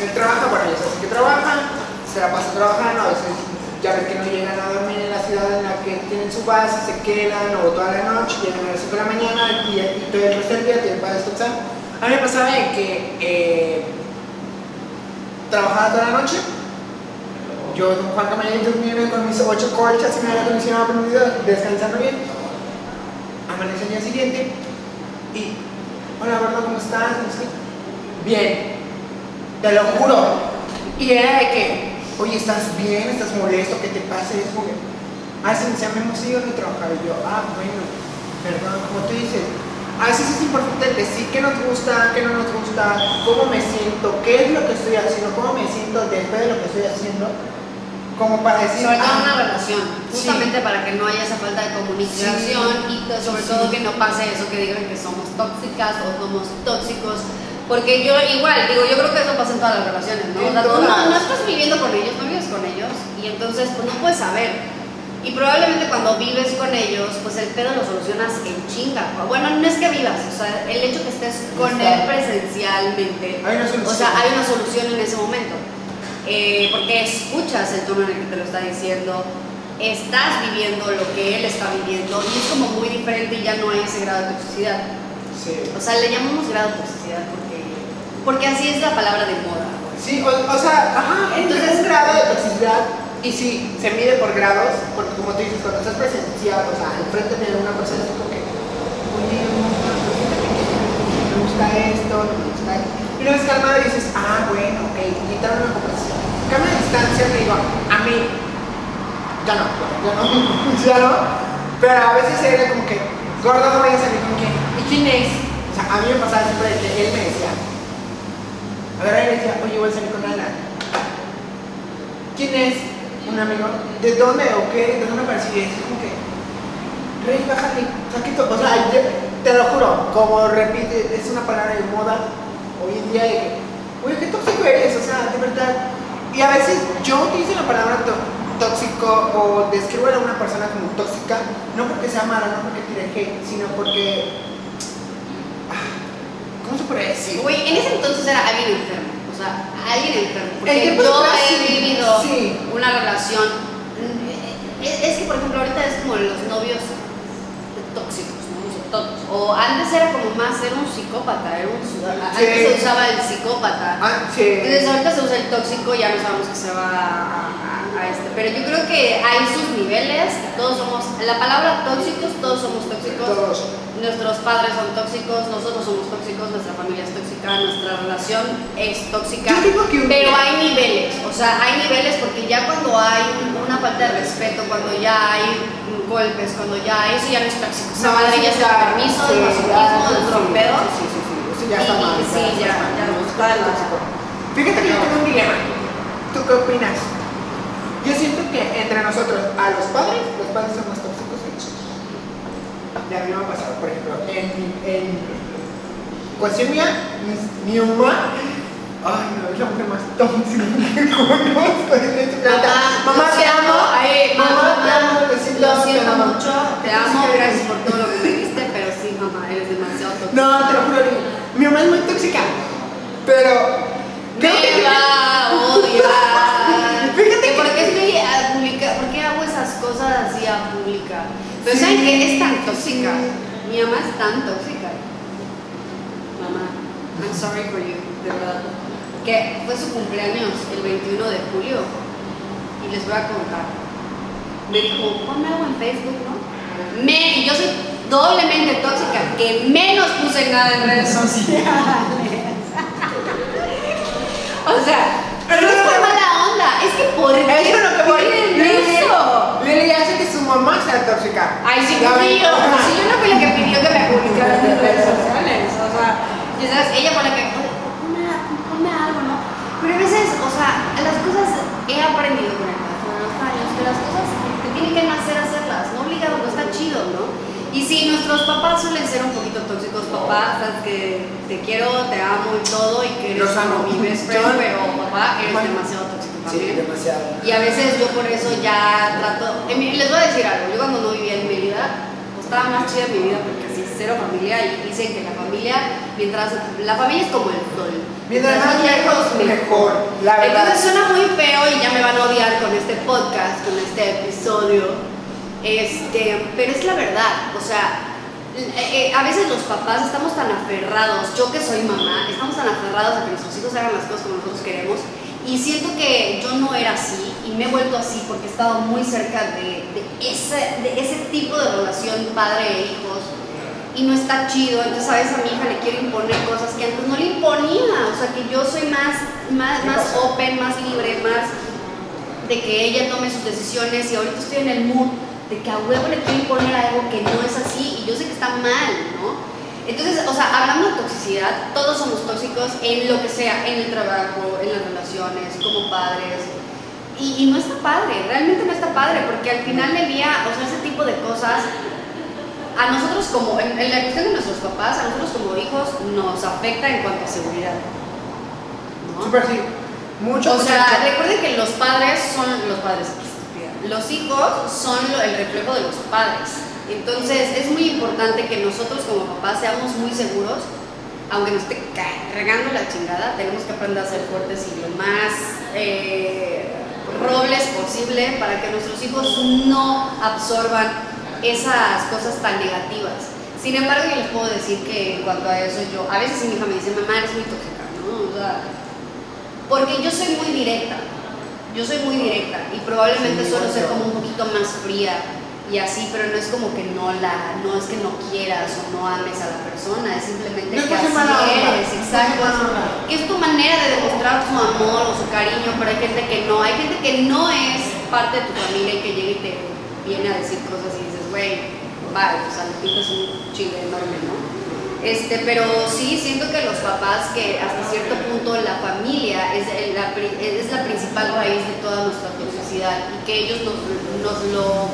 él trabaja, bueno, ya sabes que trabaja, se la pasa trabajando, a veces ya ves que no llegan a dormir en la ciudad en la que tienen su base, se quedan o toda la noche, llegan a las 5 de la mañana y, y todo el resto del día tienen para descansar. A mí me pasaba de que eh, trabajaba toda la noche, yo, don Juan Camayán, durmiendo con mis ocho colchas y mi aire acondicionado prendido, descansando bien. Amanece el día siguiente y, hola, Gordo, ¿cómo estás? Bien, te lo juro. Y era de que, oye, ¿estás bien? ¿Estás molesto? ¿Qué te pasa? Y es como ah, se me hemos ido de trabajar. Y yo, ah, bueno, perdón, como tú dices. A veces es importante decir qué nos gusta, qué no nos gusta, cómo me siento, qué es lo que estoy haciendo, cómo me siento después de lo que estoy haciendo, como para decir, Sobre todo ah, una relación, sí. justamente para que no haya esa falta de comunicación y sobre Sí. todo que no pase eso que digan que somos tóxicas o somos tóxicos. Porque yo igual, digo, yo creo que eso pasa en todas las relaciones, ¿no? O sea, tú no, no estás viviendo con ellos, no vives con ellos y entonces pues no puedes saber. Y probablemente cuando vives con ellos, pues el pedo lo solucionas en chinga. Bueno, no es que vivas, o sea, el hecho que estés con él presencialmente, Hay una solución. o sea, hay una solución en ese momento. Eh, porque escuchas el tono en el que te lo está diciendo, estás viviendo lo que él está viviendo y es como muy diferente y ya no hay ese grado de toxicidad. Sí. O sea, le llamamos grado de toxicidad porque, porque así es la palabra de moda. Sí, o, o sea, ajá, Entonces- un grado de toxicidad y sí, se mide por grados, porque como tú dices, cuando estás presenciado, o sea, enfrente de una persona es como que, oye, no, me gusta esto, no me gusta esto. Y una vez calmado dices, ah, bueno, ok, quitar una conversación. Cambia de distancia, me digo, a mí, ya no, ya no, ya no, pero a veces era como que, gordo, no vayas a salir con quién, ¿y quién es? O sea, a mí me pasaba siempre que él me decía, a ver, él decía, oye, voy a salir con Ana. ¿Quién es? Un amigo. ¿De dónde o qué? ¿De dónde apareció? Y es como que, Rey, bájale. O sea, te lo juro, como repite, es una palabra de moda hoy en día de oye, qué tóxico eres, o sea, de verdad. Y a veces yo utilizo la palabra tó- tóxico o describo a una persona como tóxica, no porque sea mala, no porque tire hate, sino porque. ¿Cómo se puede decir? Güey, en ese entonces era alguien enfermo. O sea, alguien enfermo. En Porque yo he vivido sí. una relación. Es, es que, por ejemplo, ahorita es como los novios tóxicos, ¿no? O antes era como más ser un psicópata, era un, antes Sí. se usaba el psicópata. Ah, sí. Entonces ahorita se usa el tóxico, ya no sabemos que se va a, a- este. Pero yo creo que hay sus niveles, todos somos, la palabra tóxicos, todos somos tóxicos. Todos. Nuestros padres son tóxicos, nosotros somos tóxicos, nuestra familia es tóxica, nuestra relación es tóxica. Que un- Pero hay niveles, o sea, hay niveles porque ya cuando hay un- una falta de respeto, cuando ya hay golpes, cuando ya eso ya no es tóxico. Esa madre ya es el permiso, el masoquismo, el trompeo. Sí, sí, sí, eso ya está mal. sí, ya, ya está. Fíjate que yo tengo un dilema. ¿Tú qué opinas? Yo siento que entre nosotros, a los padres, los padres son más tóxicos que nosotros. Ya a mí me ha pasado, por ejemplo, en, en cuestión mía, mi, mi mamá, ay no, es la mujer más tóxica que conozco este. Mamá, te amo. ay, mamá, te amo, lo siento, lo te siento mucho, te amo, gracias por todo lo que me diste, pero sí, mamá, eres demasiado tóxica. No, te lo juro, mi mamá es muy tóxica, pero creo que Me Pero ¿saben qué? Es tan tóxica. Mi mamá es tan tóxica. Mamá, I'm sorry for you, de verdad. Que fue su cumpleaños el 21 de julio. Y les voy a contar. Me dijo, ponme algo en Facebook, ¿no? Me, y yo soy doblemente tóxica, que menos puse nada en redes sociales. O sea, pero no es por mala onda, es que por qué Eso es lo que voy. piden Lili, eso? Lili hace que su mamá sea tóxica. Ay, sí, La yo, no fui la que pidió que me publicara en redes sociales, o sea, y sabes, ella fue la que, "Oye, ponme, algo, ¿no? Pero a veces, o sea, las cosas he aprendido con el paso de los años, que las cosas te tienen que nacer hacerlas, no obligado, no está chido, ¿no? Y sí, nuestros papás suelen ser un poquito tóxicos, papá, sabes que te quiero, te amo y todo, y que eres como mi best friend, pero papá, eres demasiado tóxico Sí, también. demasiado. Y a veces yo por eso ya trato. mi- les voy a decir algo. Yo cuando no vivía estaba más chida mi vida porque así cero familia y dicen que la familia, mientras. La familia es como el sol. Mientras más lejos, mejor. La verdad. Entonces suena muy feo y ya me van a odiar con este podcast, con este episodio. Este, pero es la verdad. O sea, eh, eh, a veces los papás estamos tan aferrados, yo que soy mamá, estamos tan aferrados a que nuestros hijos hagan las cosas como nosotros queremos. Y siento que yo no era así y me he vuelto así porque he estado muy cerca de, de ese, de ese tipo de relación padre e hijos y no está chido. Entonces a veces a mi hija le quiero imponer cosas que antes no le imponía. O sea, que yo soy más, más, ¿Qué más open, más libre, más de que ella tome sus decisiones y ahorita estoy en el mood de que a huevo le quiero imponer algo que no es así y yo sé que está mal, ¿no? Entonces, o sea, hablando de toxicidad, todos somos tóxicos en lo que sea, en el trabajo, en las relaciones, como padres. Y, y no está padre, realmente no está padre, porque al final del día, o sea, ese tipo de cosas, a nosotros como, en, en la cuestión de nuestros papás, a nosotros como hijos, nos afecta en cuanto a seguridad. ¿no? Súper sí. Mucho, O sea, mucho. recuerden que los padres son los padres. Los hijos son el reflejo de los padres. Entonces es muy importante que nosotros como papás seamos muy seguros, aunque nos esté regando la chingada, tenemos que aprender a ser fuertes y lo más eh, robles posible para que nuestros hijos no absorban esas cosas tan negativas. Sin embargo, yo les puedo decir que en cuanto a eso, yo, a veces mi hija me dice, mamá, eres muy tóxica, ¿no? O sea, Porque yo soy muy directa. Yo soy muy directa y probablemente Sí, suelo ser como un poquito más fría y así, pero no es como que no la, no es que no quieras o no ames a la persona, es simplemente No es que así eres, es exacto. Que es tu manera de demostrar su amor o su cariño, pero hay gente que no, hay gente que no es parte de tu familia y que llega y te viene a decir cosas y dices, güey, vale, o sea, le pintas un chile enorme, ¿no? Este, pero sí, siento que los papás, que hasta cierto punto la familia es el- la, es la principal raíz de toda nuestra toxicidad y que ellos nos, nos lo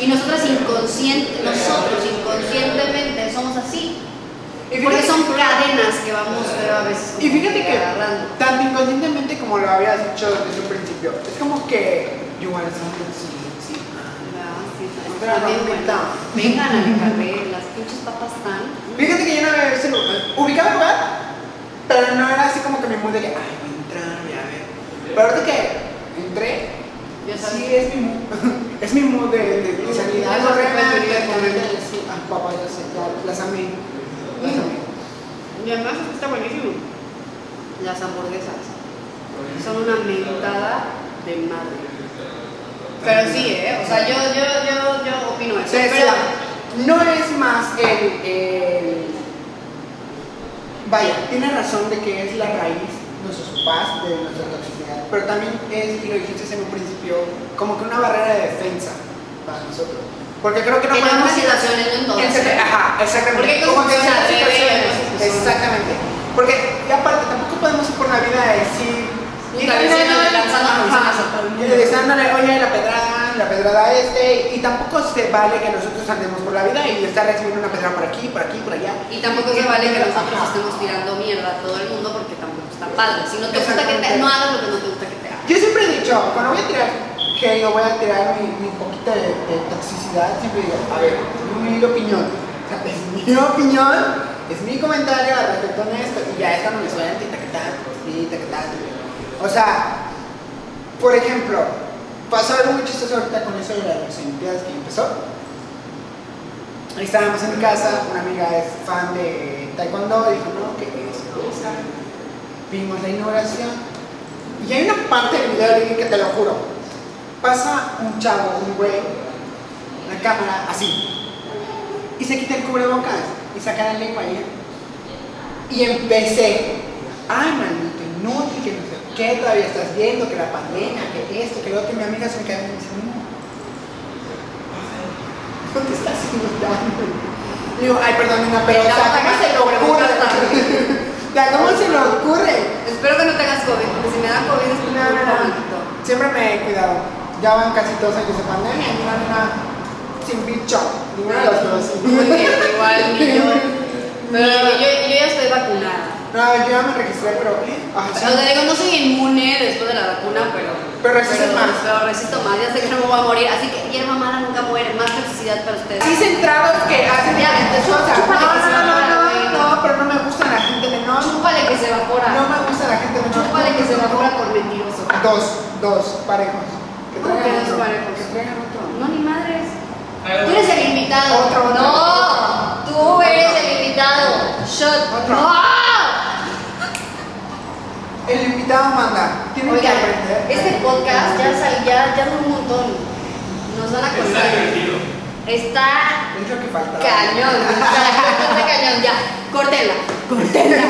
y nosotros, inconsciente, nosotros inconscientemente somos así. Porque son cadenas que vamos creo, a veces Y fíjate que agarrando. tanto inconscientemente como lo habías dicho desde un principio, es como que sweet, sí. Ah, sí, Pero no, bueno. Vengan a Carré, las pinches papas están. Fíjate que yo no había visto ubicaba el lugar, pero no era así como que mi mood de que, ay, voy a entrar, voy a ver. Pero ahorita que entré. Sí es mi mood, es mi mood de, de, de salir. Ah, papá, ya sé, ya las amé. Las amé. Y además está buenísimo. Las hamburguesas son una mentada de madre. Pero sí, ¿eh? O sea, yo, yo, yo, yo opino eso. O sea, Pero, no es más el, el- Vaya, tiene razón de que es la raíz, nuestros papás, de nuestra toxicidad, pero también es, y lo dijiste en un principio, como que una barrera de defensa para nosotros. Porque creo que no podemos... situaciones, no en todas. en cierta- Ajá, exactamente. Porque Como que situaciones, Exactamente. Porque, y aparte, tampoco podemos ir por la vida a decir... Y Deseándole, oye, la pedrada, la pedrada este, y tampoco se vale que nosotros andemos por la vida y estar recibiendo una pedrada por aquí, por aquí, por allá. Y tampoco se vale que nosotros estemos tirando mierda a todo el mundo porque tampoco está padre. Si no te gusta que te, no hagas lo que no te gusta que te hagan. Yo siempre he dicho, cuando voy a tirar hate o voy a tirar mi, mi poquito de, de toxicidad, siempre digo, a ver, es mi opinión. O sea, es mi opinión, es mi comentario al respecto de esto, y ya esta no me suena, y taquetán, y taquetán. O sea, por ejemplo, pasó algo muy chistoso ahorita con eso de las Olimpiadas que empezó. Ahí estábamos en mi casa, una amiga es fan de Taekwondo, dijo, no, que es cosa. Vimos la inauguración. Y hay una parte del video que te lo juro. Pasa un chavo, un güey, la cámara, así. Y se quita el cubrebocas y saca la lengua ahí. Y empecé. Ay, maldito inútil, que no sé qué, todavía estás viendo, que la pandemia, que esto, que lo otro. Y mi amiga se me queda y me dice, no. No te estás inundando. Digo, ay, perdón, nena, pero o sea, ¿cómo se sea, ¿cómo se le ocurre? Espero que no tengas COVID, porque si me da COVID es No, no, no. Siempre me he cuidado. Ya van casi dos años de pandemia y una sin bicho. Ninguna de las dos. Muy bien, igual ni yo. Yo, yo ya estoy vacunada. No, yo ya me registré, pero. sí. O sea, digo, no soy inmune después de la vacuna, pero. Pero resistes más. Pero resisto más, ya sé que no me voy a morir. Así que hierba mala nunca muere. Más toxicidad para ustedes. Sí, centrados que hacen Ya, cosas. No, no, no, güey. no, pero no me gusta la gente menor. Chúpale que se evapora. No me gusta la gente menor. Chúpale que se evapora por mentiroso. Dos, dos, parejos. Que ¿Cómo que traigan dos otro. parejos? Que traigan otro. No, ni madres. Tú eres el invitado. Otro, otro. No, tú eres el invitado. Shot. Otro. No. El invitado manda. Tienen que aprender. este podcast ya sal, ya, ya un montón. Nos van a divertido. Está Es lo que falta. cañón. Está cañón. Ya, córtenla. Córtenla.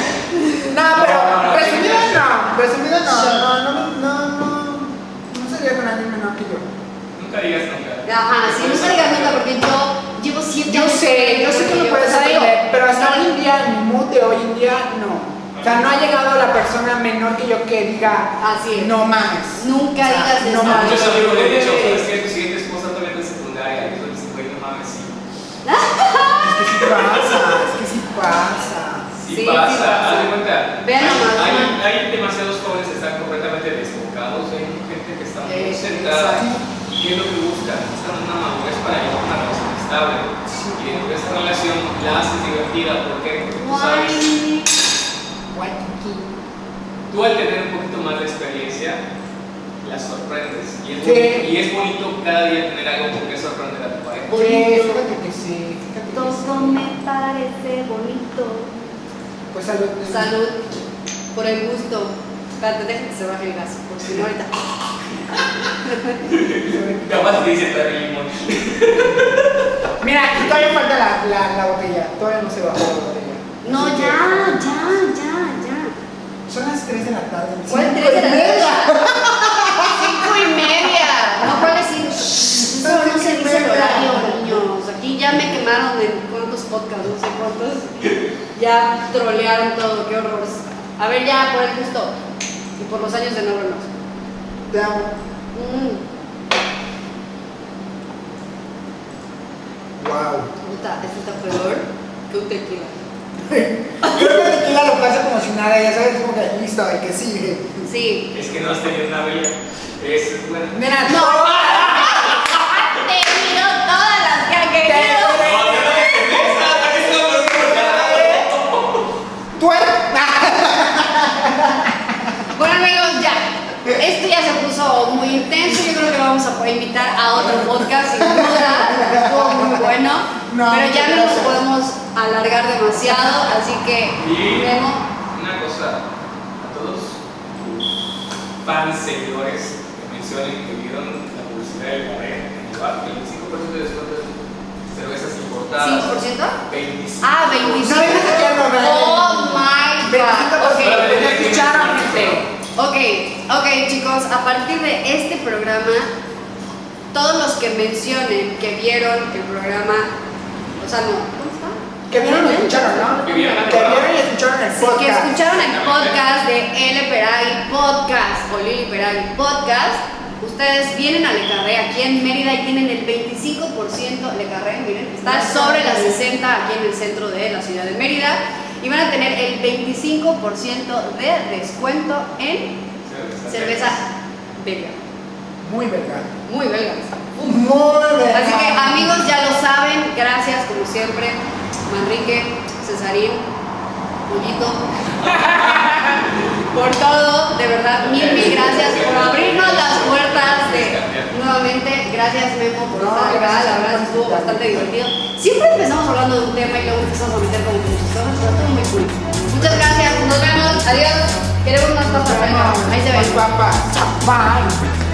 No, pero No, no, sí, sí. no. Resumido no. No, no, no, no. No sería con alguien menor que yo. Nunca digas nunca. Ajá, sí, no se digas nunca porque yo llevo siete Yo sé, yo sé que lo puedes aprender, pero hasta hoy en día, mi mood de hoy en día, no. O sea, no ha llegado la persona menor que yo que diga, Así es. no mames. Nunca O sea, digas no eso. mames. Muchos amigos le he dicho, ¿sabes qué? Tu siguiente esposa todavía está en secundaria. Y yo les digo, güey, no mames, sí. Es que sí pasa, es que sí pasa. Sí, Sí, pasa, haz de cuenta. Vean hay, hay, ¿no? hay demasiados jóvenes que están completamente desbocados. Hay gente que está muy. ¿Y qué es lo que buscan? Buscan una madurez para llevar una relación estable. Y dentro de esa relación la haces divertida. ¿Por qué? Porque tú sabes. Tú al tener un poquito más de experiencia, la sorprendes. Y es, Sí. bonito, y es bonito cada día tener algo con que sorprender a tu pareja. Sí, fíjate que sí. Todo me parece bonito. Pues salud. Salud. por el gusto. Espérate, deja que se baje el gas, porque si no ahorita. Capaz te dice traer el limón. Mira, aquí todavía falta la, la, la botella. Todavía no se bajó la botella. No, ya, ya, ya, ya. Son las 3 de la tarde. ¿Cuál Cinco tres de y la media. tarde? Cinco y media. No, ¿cuál es cinco? Eso no se dice el horario, niños. Aquí ya me quemaron en cuántos podcasts, no sé cuántos. Ya trolearon todo, qué horror. A ver, ya, por el gusto. Y por los años de no vernos. Te amo. Mm, Wow. puta, esto está peor que un tequila. Creo que el tequila lo pasa como si nada, ya sabes, como que listo, el que sigue. Sí. Es que no has tenido una vela. Esa es buena. Mira, No. no. Te miro todas las que ha querido. Tú eres. Bueno amigos, ya. Esto ya muy intenso. Yo creo que vamos a poder invitar a otro podcast sin duda. Estuvo muy bueno. No, pero ya no nos podemos alargar demasiado. Así que, Y Memo, una cosa, a todos tus fans, seguidores que mencionen que vieron la publicidad del pareja en el bar, 25% de descuento en cervezas importadas. 5%. 25%. Ah, 25. No digas que ya no, ¿verdad? Oh my god. 25%. Ok. ¿Me escucharon, gente? Ok, ok chicos, a partir de este programa, todos los que mencionen que vieron el programa, o sea, no, ¿cómo está? Que vieron y escucharon, ¿no? Que vieron y escucharon el Sí, que podcast. escucharon el podcast de L. Peray Podcast o Lili Peray Podcast, ustedes vienen a Le Carré aquí en Mérida y tienen el 25% Le Carré, miren, está sobre las 60 aquí en el centro de la ciudad de Mérida y van a tener el 25% de descuento en cerveza belga, Muy verdad. muy belga. Muy verdad. Así que amigos ya lo saben, gracias como siempre, Manrique, Cesarín, Pollito, por todo, de verdad, mil, mil gracias por abrirnos las puertas de nuevamente, gracias Memo por estar acá, la verdad estuvo bastante divertido. Siempre empezamos hablando de un tema y luego empezamos a meter como muchas cosas, pero estuvo muy cool. Muchas gracias, nos vemos, adiós, queremos más papas, ahí se ven. Bye.